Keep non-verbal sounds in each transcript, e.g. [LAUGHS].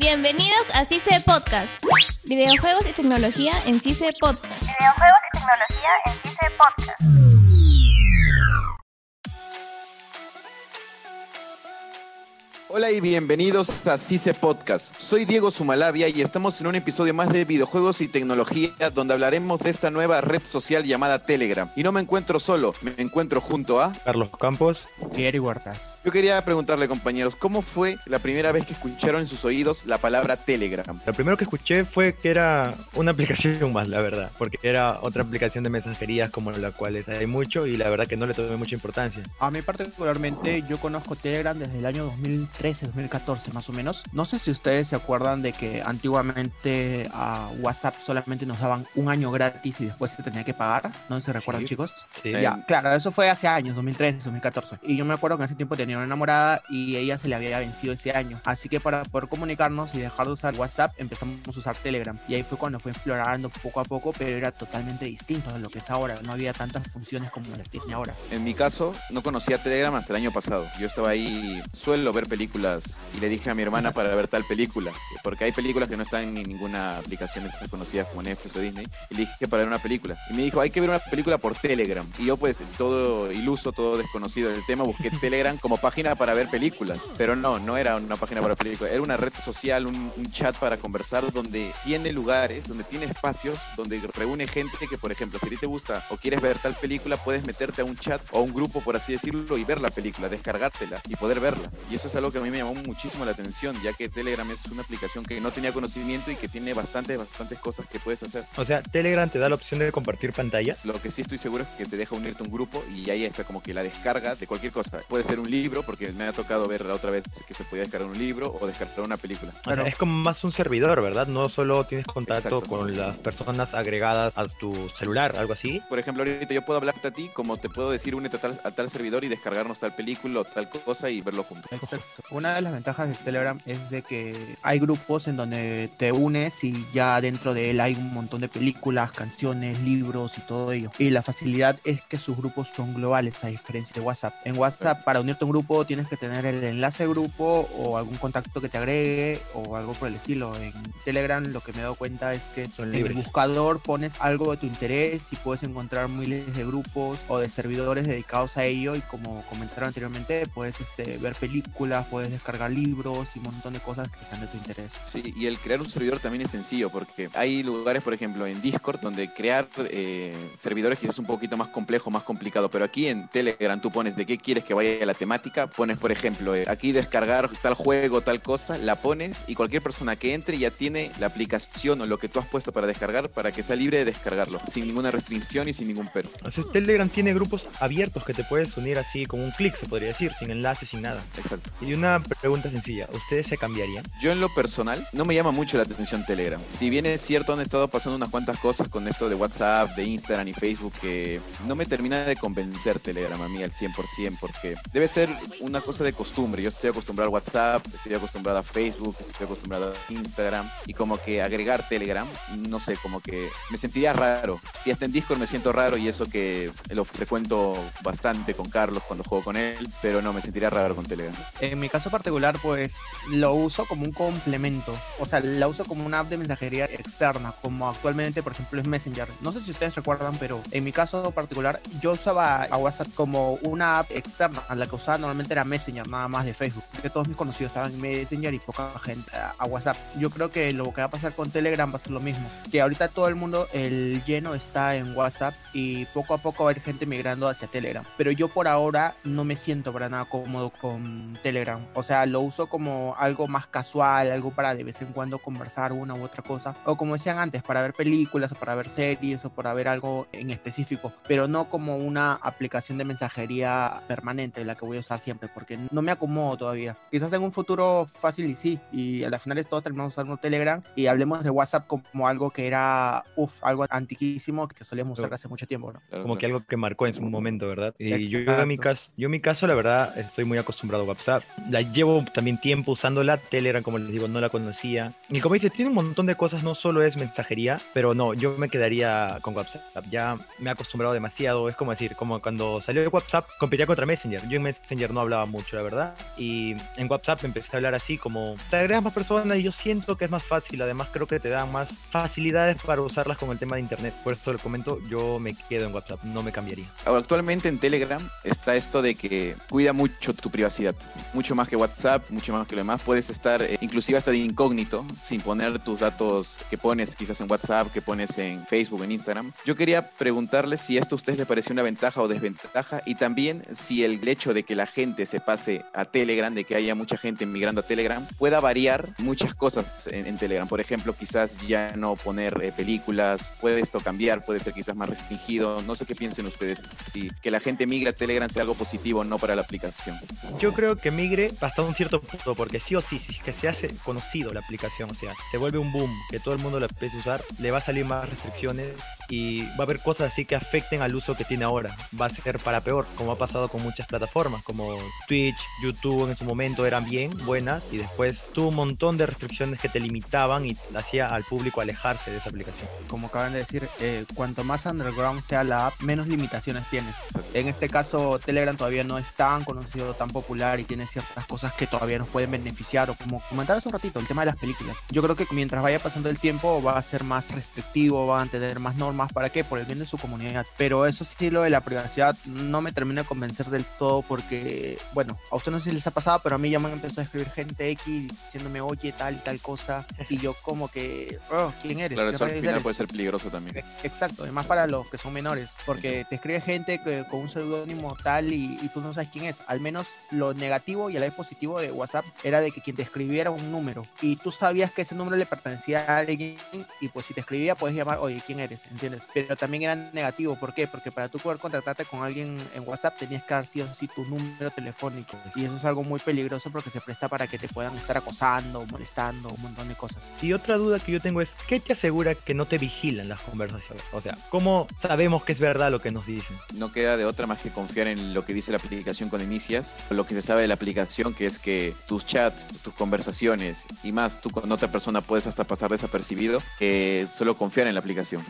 Bienvenidos a CICE Podcast. Videojuegos y tecnología en CICE Podcast. Videojuegos y tecnología en CICE Podcast. Hola y bienvenidos a CICE Podcast. Soy Diego Sumalavia y estamos en un episodio más de videojuegos y tecnología donde hablaremos de esta nueva red social llamada Telegram. Y no me encuentro solo, me encuentro junto a... Carlos Campos. y Eric Huertas. Yo quería preguntarle compañeros, ¿cómo fue la primera vez que escucharon en sus oídos la palabra Telegram? Lo primero que escuché fue que era una aplicación [LAUGHS] más, la verdad, porque era otra aplicación de mensajerías como la cual hay mucho y la verdad que no le tomé mucha importancia. A mí particularmente yo conozco Telegram desde el año 2013, 2014 más o menos. No sé si ustedes se acuerdan de que antiguamente a WhatsApp solamente nos daban un año gratis y después se tenía que pagar. ¿No se recuerdan Sí. chicos? Sí. Ya, claro, eso fue hace años, 2013, 2014. Y yo me acuerdo que en ese tiempo tenía una enamorada y ella se le había vencido ese año. Así que para poder comunicarnos y dejar de usar WhatsApp, empezamos a usar Telegram. Y ahí fue cuando fue explorando poco a poco, pero era totalmente distinto a lo que es ahora. No había tantas funciones como las tiene ahora. En mi caso, no conocía Telegram hasta el año pasado. Yo estaba ahí, suelo ver películas y le dije a mi hermana para ver tal película, porque hay películas que no están en ninguna aplicación conocidas como Netflix o Disney, y le dije que para ver una película. Y me dijo, hay que ver una película por Telegram. Y yo pues, todo iluso, todo desconocido del tema, busqué [LAUGHS] Telegram como página para ver películas. Pero no, no era una página para películas, era una red social, un, un chat para conversar donde tiene lugares, donde tiene espacios, donde reúne gente que, por ejemplo, si a ti te gusta o quieres ver tal película, puedes meterte a un chat o a un grupo, por así decirlo, y ver la película, descargártela y poder verla. Y eso es algo que a mí me llamó muchísimo la atención, ya que Telegram es una aplicación que no tenía conocimiento y que tiene bastantes, bastantes cosas que puedes hacer. O sea, Telegram te da la opción de compartir pantalla. Lo que sí estoy seguro es que te deja unirte a un grupo y ahí está como que la descarga de cualquier cosa. Puede ser un libro, porque me ha tocado ver la otra vez que se podía descargar un libro o descargar una película. O sea, Claro. es como más un servidor, ¿verdad? No solo tienes contacto Exacto. con las personas agregadas a tu celular, algo así. Por ejemplo, ahorita yo puedo hablarte a ti como te puedo decir únete a tal, a tal servidor y descargarnos tal película o tal cosa y verlo juntos. Exacto. Una de las ventajas de Telegram es de que hay grupos en donde te unes y ya dentro de él hay un montón de películas, canciones, libros y todo ello. Y la facilidad es que sus grupos son globales a diferencia de WhatsApp. En WhatsApp para unirte a un grupo tienes que tener el enlace grupo o algún contacto que te agregue o algo por el estilo. En Telegram lo que me he dado cuenta es que en el buscador pones algo de tu interés y puedes encontrar miles de grupos o de servidores dedicados a ello y como comentaron anteriormente puedes este, ver películas, puedes descargar libros y un montón de cosas que sean de tu interés. Sí, y el crear un servidor también es sencillo porque hay lugares, por ejemplo, en Discord donde crear eh, servidores quizás es un poquito más complejo, más complicado, pero aquí en Telegram tú pones de qué quieres que vaya la temática, pones, por ejemplo, eh, aquí descargar tal juego, tal cosa, la pones y cualquier persona que entre ya tiene la aplicación o lo que tú has puesto para descargar para que sea libre de descargarlo, sin ninguna restricción y sin ningún pero. Sea, Telegram tiene grupos abiertos que te puedes unir así con un clic, se podría decir, sin enlace, sin nada. Exacto. Y una pregunta sencilla, ¿ustedes se cambiarían? Yo en lo personal no me llama mucho la atención Telegram. Si bien es cierto, han estado pasando unas cuantas cosas con esto de WhatsApp, de Instagram y Facebook que no me termina de convencer Telegram a mí al 100% porque debe ser una cosa de costumbre. Yo estoy acostumbrado a WhatsApp, estoy acostumbrado a Facebook, estoy acostumbrado a Instagram y como que agregar Telegram, no sé, como que me sentiría raro. Si hasta en Discord me siento raro y eso que lo frecuento bastante con Carlos cuando juego con él, pero no, me sentiría raro con Telegram. En mi caso particular pues lo uso como un complemento, o sea, la uso como una app de mensajería externa, como actualmente por ejemplo es Messenger. No sé si ustedes recuerdan, pero en mi caso particular yo usaba a WhatsApp como una app externa, la que usaba normalmente era Messenger, nada más de Facebook, que todos mis conocidos estaban en Messenger y poca gente a WhatsApp. Yo creo que lo que va a pasar con Telegram va a ser lo mismo, que ahorita todo el mundo, el lleno está en WhatsApp y poco a poco va a haber gente migrando hacia Telegram, pero yo por ahora no me siento para nada cómodo con Telegram, o sea, lo uso como algo más casual, algo para de vez en cuando conversar una u otra cosa, o como decían antes, para ver películas o para ver series o para ver algo en específico, pero no como una aplicación de mensajería permanente la que voy a usar siempre, porque no me acomodo todavía. Quizás en un futuro fácil y sí, y a las finales todos terminamos usando Telegram y hablemos de WhatsApp como algo que era, uff, algo antiquísimo que solíamos usar hace mucho tiempo, ¿no? Como que algo que marcó en su momento, ¿verdad? Y yo, en mi caso, yo en mi caso, la verdad, estoy muy acostumbrado a WhatsApp. La llevo también tiempo usándola. Telegram, como les digo, no la conocía. Y como dices, tiene un montón de cosas, no solo es mensajería, pero no, yo me quedaría con WhatsApp. Ya me he acostumbrado demasiado. Es como decir, como cuando salió WhatsApp, competía contra Messenger. Yo en Messenger no hablaba mucho, la verdad. Y en WhatsApp empecé a hablar así, como te agregas más personas y yo siento que es más fácil. Además, creo que te dan más facilidades para usarlas con el tema de internet. Por eso lo comento, yo me quedo en WhatsApp, no me cambiaría. Actualmente en Telegram está esto de que cuida mucho tu privacidad, mucho más que WhatsApp, mucho más que lo demás. Puedes estar eh, inclusive hasta de incógnito, sin poner tus datos que pones quizás en WhatsApp, que pones en Facebook, en Instagram. Yo quería preguntarles si esto a ustedes les pareció una ventaja o desventaja y también si el hecho de que la gente se pase a Telegram, de que haya mucha gente migrando a Telegram, pueda variar muchas cosas en, en Telegram. Por ejemplo, quizás ya no poner eh, películas, puede esto cambiar, puede ser quizás más restringido. No sé qué piensen ustedes, si que la gente migre a Telegram sea algo positivo o no para la aplicación. Yo creo que migre hasta un cierto punto, porque sí o sí, si es que se hace conocido la aplicación, o sea, se vuelve un boom, que todo el mundo la empiece a usar, le va a salir más restricciones y va a haber cosas así que afecten al uso que tiene ahora. Va a ser para peor, como ha pasado con muchas plataformas, como Twitch, YouTube en su momento eran bien buenas y después tuvo un montón de restricciones que te limitaban y hacía al público alejarse de esa aplicación. Como acaban de decir, eh, cuanto más underground sea la app, menos limitaciones tienes. En este caso, Telegram todavía no es tan conocido, tan popular y tiene ciertas cosas que todavía nos pueden beneficiar o como comentar hace un ratito, el tema de las películas. Yo creo que mientras vaya pasando el tiempo va a ser más restrictivo, va a tener más normas, ¿para qué? Por el bien de su comunidad. Pero eso sí, lo de la privacidad no me termina de convencer del todo porque, bueno, a usted no sé si les ha pasado, pero a mí ya me han empezado a escribir gente X diciéndome, oye, tal y tal cosa. Y yo como que, oh, ¿quién eres? Claro, ¿Qué eso al final eres?". puede ser peligroso también. Ex- Exacto, además para los que son menores, porque te escribe gente que- con un seudónimo tal y, y tú no sabes quién es. Al menos lo negativo y a la vez positivo de WhatsApp era de que quien te escribiera un número y tú sabías que ese número le pertenecía a alguien y pues si te escribía puedes llamar, oye, ¿quién eres? ¿Entiendes? Pero también era negativo, ¿por qué? Porque para tú poder contactarte con alguien en WhatsApp tenías que dar sí o sí tu número telefónico y eso es algo muy peligroso porque se presta para que te puedan estar acosando, molestando, un montón de cosas. Y otra duda que yo tengo es, ¿qué te asegura que no te vigilan las conversaciones? O sea, ¿cómo sabemos que es verdad lo que nos dicen? No queda de otra más que confiar en lo que dice la aplicación cuando inicias, lo que se sabe de la aplicación, que es que tus chats, tus conversaciones y más tú con otra persona puedes hasta pasar desapercibido, que solo confiar en la aplicación.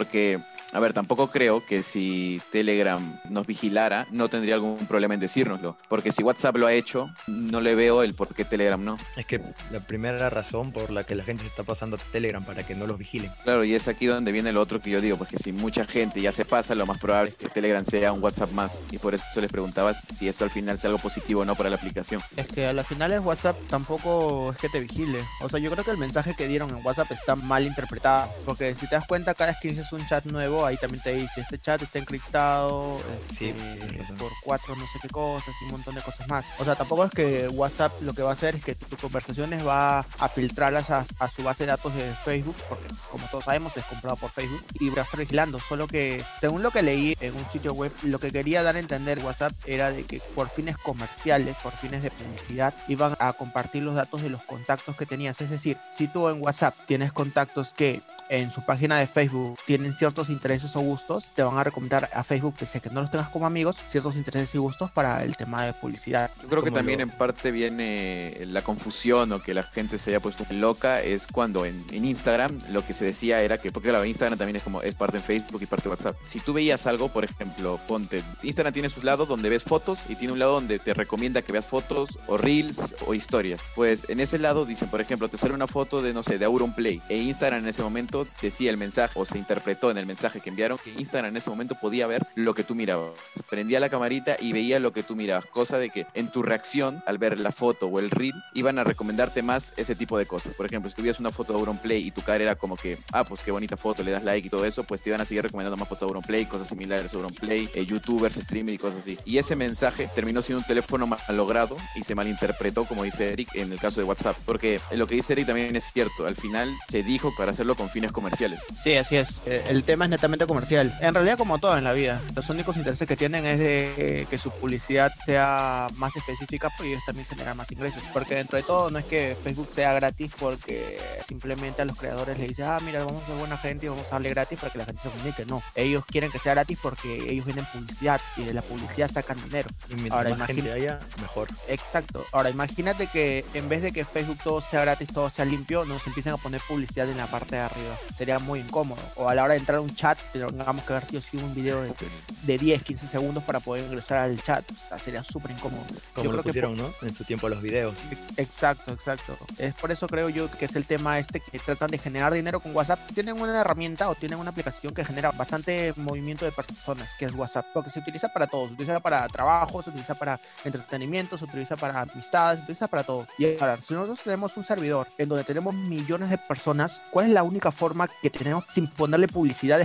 Porque, a ver, tampoco creo que si Telegram nos vigilara, no tendría algún problema en decírnoslo. Porque si WhatsApp lo ha hecho, no le veo el por qué Telegram no. Es que la primera razón por la que la gente se está pasando a Telegram para que no los vigilen. Claro, y es aquí donde viene lo otro que yo digo, porque si mucha gente ya se pasa, lo más probable es que Telegram sea un WhatsApp más. Y por eso les preguntaba si esto al final sea algo positivo o no para la aplicación. Es que a la final es WhatsApp tampoco es que te vigile. O sea, yo creo que el mensaje que dieron en WhatsApp está mal interpretado. Porque si te das cuenta, cada vez que dices un chat nuevo, ahí también te dice, este chat está encriptado Sí, este, razón. por cuatro no sé qué cosas y un montón de cosas más. O sea, tampoco es que WhatsApp lo que va a hacer es que tus conversaciones va a filtrarlas a, a su base de datos de Facebook, porque como todos sabemos es comprado por Facebook y va a estar vigilando. Solo que, según lo que leí en un sitio web, lo que quería dar a entender WhatsApp era de que por fines comerciales, por fines de publicidad, iban a compartir los datos de los contactos que tenías. Es decir, si tú en WhatsApp tienes contactos que en su página de Facebook tienen ciertos intereses o gustos, te van a recomendar a Facebook, pese a que no los tengas como amigos, ciertos intereses y gustos para el tema de publicidad. Yo creo que también lo- en parte viene la confusión o que la gente se haya puesto loca es cuando en, en Instagram lo que se decía era que, porque claro, Instagram también es como, es parte en Facebook y parte de WhatsApp. Si tú veías algo, por ejemplo, ponte, Instagram tiene su lado donde ves fotos y tiene un lado donde te recomienda que veas fotos o reels o historias. Pues en ese lado dicen, por ejemplo, te sale una foto de, no sé, de Auronplay e Instagram en ese momento decía el mensaje o se interpretó en el mensaje que enviaron que Instagram en ese momento podía ver lo que tú mirabas. Prendía la camarita y veía lo que tú mirabas, cosa de que en tu reacción al ver la foto o el reel iban a recomendarte más ese tipo de cosas. Por ejemplo, si tuvieras una foto de Auronplay y tu cara era como que, ah, pues qué bonita foto, le das like y todo eso, pues te iban a seguir recomendando más fotos de Auronplay, cosas similares a Auronplay, eh, youtubers, streamers y cosas así. Y ese mensaje terminó siendo un teléfono mal logrado y se malinterpretó, como dice Eric, en el caso de WhatsApp. Porque lo que dice Eric también es cierto, al final se dijo para hacerlo con fines comerciales. Sí, así es. Eh, El tema es netamente netamente comercial. En realidad, como todo en la vida, los únicos intereses que tienen es de que su publicidad sea más específica, pues ellos también generan más ingresos. Porque dentro de todo, no es que Facebook sea gratis porque simplemente a los creadores les dice, ah, mira, vamos a ser buena gente y vamos a darle gratis para que la gente se comunique. No, ellos quieren que sea gratis porque ellos venden publicidad y de la publicidad sacan dinero. Y Ahora, más gente haya, mejor. Exacto. Ahora, imagínate que en vez de que Facebook todo sea gratis, todo sea limpio, nos empiezan a poner publicidad en la parte de arriba. Sería muy incómodo. O a la hora de entrar a un chat, tengamos que ver sí o sí un video de, de 10, 15 segundos para poder ingresar al chat. O sea, sería súper incómodo. Como Yo lo que pusieron, ¿no? En su tiempo los videos. Exacto, exacto. Es por eso creo yo que es el tema este que tratan de generar dinero con WhatsApp. Tienen una herramienta o tienen una aplicación que genera bastante movimiento de personas, que es WhatsApp, porque se utiliza para todo. Se utiliza para trabajo, se utiliza para entretenimiento, se utiliza para amistades, se utiliza para todo. Y ahora, si nosotros tenemos un servidor en donde tenemos millones de personas, ¿cuál es la única forma que tenemos sin ponerle publicidad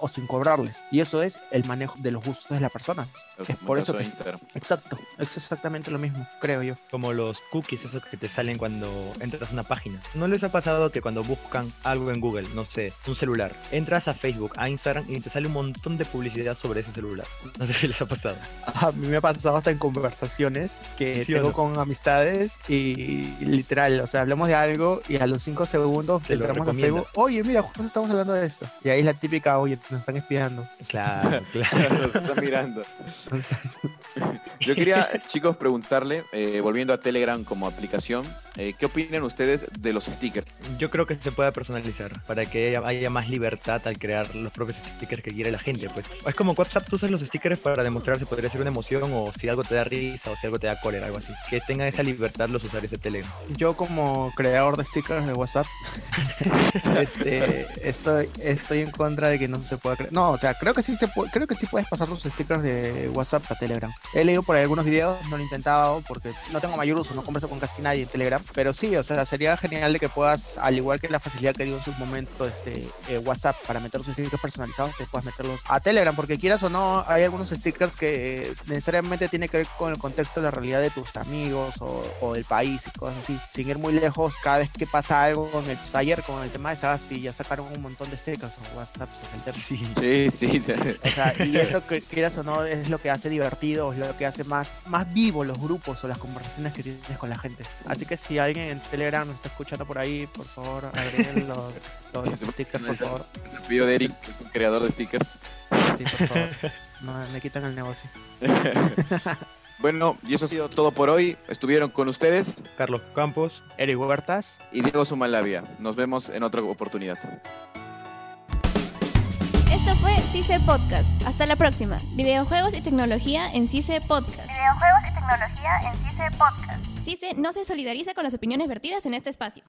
o sin cobrarles? Y eso es el manejo de los gustos de las personas. Es por eso que- Instagram. Exacto, es exactamente lo mismo, creo yo. Como los cookies, esos que te salen cuando entras a una página. ¿No les ha pasado que cuando buscan algo en Google, no sé, un celular, entras a Facebook, a Instagram y te sale un montón de publicidad sobre ese celular? No sé si les ha pasado. A mí me ha pasado hasta en conversaciones que ¿Sí tengo no? con amistades y literal, o sea, hablamos de algo y a los cinco segundos Te lo entramos a. Facebook, oye, mira, justo estamos hablando de esto. Y ahí es la típica, oye, nos están espiando. Claro, [LAUGHS] claro. Nos están mirando. [LAUGHS] Yo quería, chicos, preguntarle, eh, volviendo a Telegram como aplicación, eh, ¿qué opinan ustedes de los stickers? Yo creo que se puede personalizar para que haya, haya más libertad al crear los propios stickers que quiere la gente. Pues es como WhatsApp, tú usas los stickers para demostrar si podría ser una emoción o si algo te da risa o si algo te da cólera, algo así. Que tengan esa libertad los usuarios de Telegram. Yo como creador de stickers de WhatsApp, [LAUGHS] este, estoy, estoy en contra de que no se pueda crear. No, o sea, creo que sí se puede, creo que sí puedes pasar los stickers de WhatsApp a Telegram. He leído por ahí algunos videos, no lo he intentado porque no tengo mayor uso, no converso con casi nadie en Telegram, pero sí, o sea, sería genial de que puedas, al igual que la facilidad que dio en su momento este eh, WhatsApp para meter los stickers personalizados, que puedas meterlos a Telegram, porque quieras o no, hay algunos stickers que necesariamente tiene que ver con el contexto de la realidad de tus amigos o, del país y cosas así. Sin ir muy lejos, cada vez que pasa algo con el ayer con el tema de Sagasti, ya sacaron un montón de stickers o WhatsApp Sí. Sí, sí. O sea, y eso que quieras o no es lo que hace divertido, es lo que hace más, más vivo los grupos o las conversaciones que tienes con la gente. Así que si alguien en Telegram nos está escuchando por ahí, por favor, agreguen los, los [LAUGHS] stickers, por favor. Es el pedido de Eric, que es un creador de stickers. Sí, por favor. No, me quitan el negocio. [LAUGHS] Bueno, y eso ha sido todo por hoy. Estuvieron con ustedes Carlos Campos, Eric Huertas. y Diego Sumalavia. Nos vemos en otra oportunidad. Esto fue CICE Podcast. Hasta la próxima. Videojuegos y tecnología en CICE Podcast. Videojuegos y tecnología en CICE Podcast. CICE no se solidariza con las opiniones vertidas en este espacio.